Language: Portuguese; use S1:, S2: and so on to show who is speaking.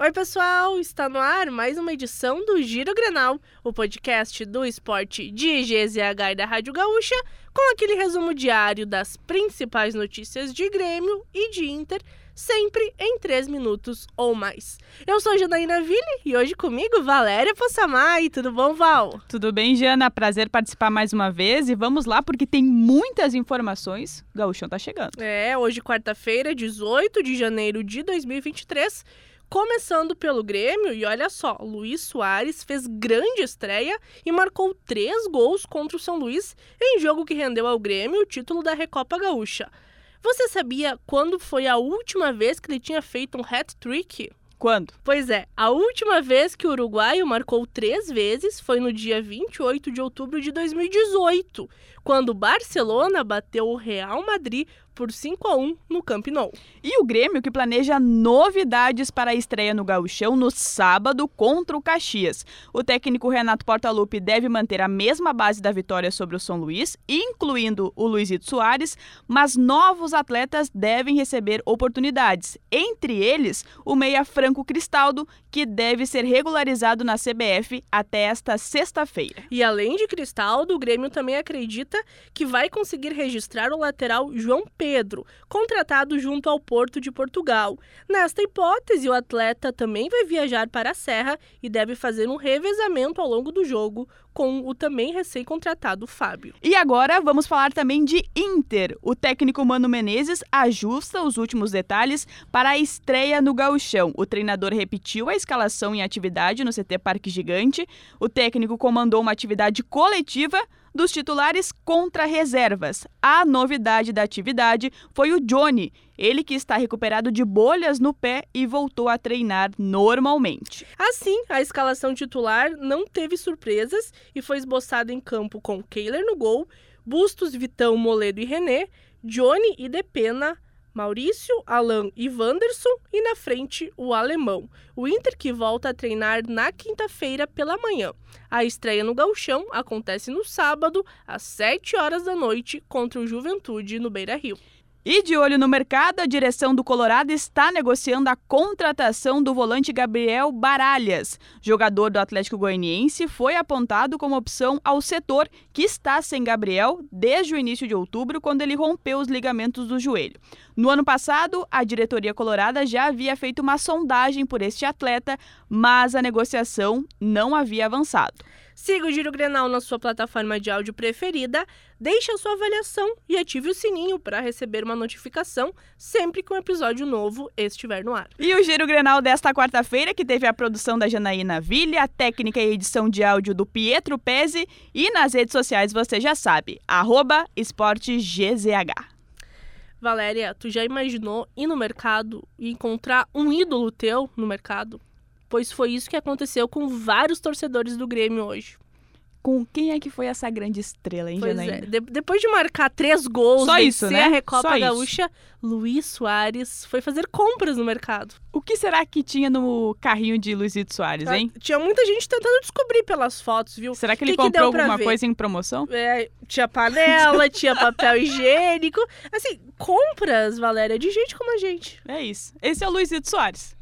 S1: Oi, pessoal! Está no ar mais uma edição do Giro Grenal, o podcast do esporte de GZH e da Rádio Gaúcha, com aquele resumo diário das principais notícias de Grêmio e de Inter, sempre em 3 minutos ou mais. Eu sou Janaína Ville e hoje comigo Valéria Possamay. Tudo bom, Val?
S2: Tudo bem, Jana? Prazer participar mais uma vez e vamos lá porque tem muitas informações. O Gaúchão tá chegando.
S1: É, hoje quarta-feira, 18 de janeiro de 2023. Começando pelo Grêmio, e olha só, Luiz Soares fez grande estreia e marcou três gols contra o São Luís em jogo que rendeu ao Grêmio o título da Recopa Gaúcha. Você sabia quando foi a última vez que ele tinha feito um hat-trick?
S2: Quando?
S1: Pois é, a última vez que o uruguaio marcou três vezes foi no dia 28 de outubro de 2018, quando o Barcelona bateu o Real Madrid por 5 a 1 no Camp Nou.
S2: E o Grêmio que planeja novidades para a estreia no Gauchão no sábado contra o Caxias. O técnico Renato Portaluppi deve manter a mesma base da vitória sobre o São Luís, incluindo o Luizito Soares, mas novos atletas devem receber oportunidades. Entre eles, o meia Franco Cristaldo, que deve ser regularizado na CBF até esta sexta-feira.
S1: E além de Cristaldo, o Grêmio também acredita que vai conseguir registrar o lateral João Pedro Pedro, contratado junto ao Porto de Portugal. Nesta hipótese, o atleta também vai viajar para a Serra e deve fazer um revezamento ao longo do jogo com o também recém-contratado Fábio.
S2: E agora vamos falar também de Inter. O técnico Mano Menezes ajusta os últimos detalhes para a estreia no Gauchão. O treinador repetiu a escalação em atividade no CT Parque Gigante. O técnico comandou uma atividade coletiva dos titulares contra reservas. A novidade da atividade foi o Johnny, ele que está recuperado de bolhas no pé e voltou a treinar normalmente.
S1: Assim, a escalação titular não teve surpresas e foi esboçada em campo com Kehler no gol, Bustos, Vitão, Moledo e René, Johnny e Depena, Maurício, Alan e Wanderson e na frente o alemão. O Inter que volta a treinar na quinta-feira pela manhã. A estreia no Gauchão acontece no sábado, às 7 horas da noite, contra o Juventude no Beira-Rio.
S2: E de olho no mercado, a direção do Colorado está negociando a contratação do volante Gabriel Baralhas. Jogador do Atlético Goianiense foi apontado como opção ao setor, que está sem Gabriel desde o início de outubro, quando ele rompeu os ligamentos do joelho. No ano passado, a diretoria colorada já havia feito uma sondagem por este atleta, mas a negociação não havia avançado.
S1: Siga o Giro Grenal na sua plataforma de áudio preferida, deixe a sua avaliação e ative o sininho para receber uma notificação sempre que um episódio novo estiver no ar.
S2: E o Giro Grenal desta quarta-feira, que teve a produção da Janaína Ville, a técnica e edição de áudio do Pietro Pese e nas redes sociais você já sabe, arroba esportegzh.
S1: Valéria, tu já imaginou ir no mercado e encontrar um ídolo teu no mercado? Pois foi isso que aconteceu com vários torcedores do Grêmio hoje.
S2: Com quem é que foi essa grande estrela, hein,
S1: pois? É. De depois de marcar três gols,
S2: Só isso, né?
S1: a Recopa
S2: Só
S1: Gaúcha,
S2: isso.
S1: Luiz Soares foi fazer compras no mercado.
S2: O que será que tinha no carrinho de Luizito Soares, hein?
S1: Ah, tinha muita gente tentando descobrir pelas fotos, viu?
S2: Será que ele
S1: que
S2: comprou
S1: que
S2: alguma coisa em promoção?
S1: É, tinha panela, tinha papel higiênico. Assim, compras, Valéria, de gente como a gente.
S2: É isso. Esse é o Luizito Soares.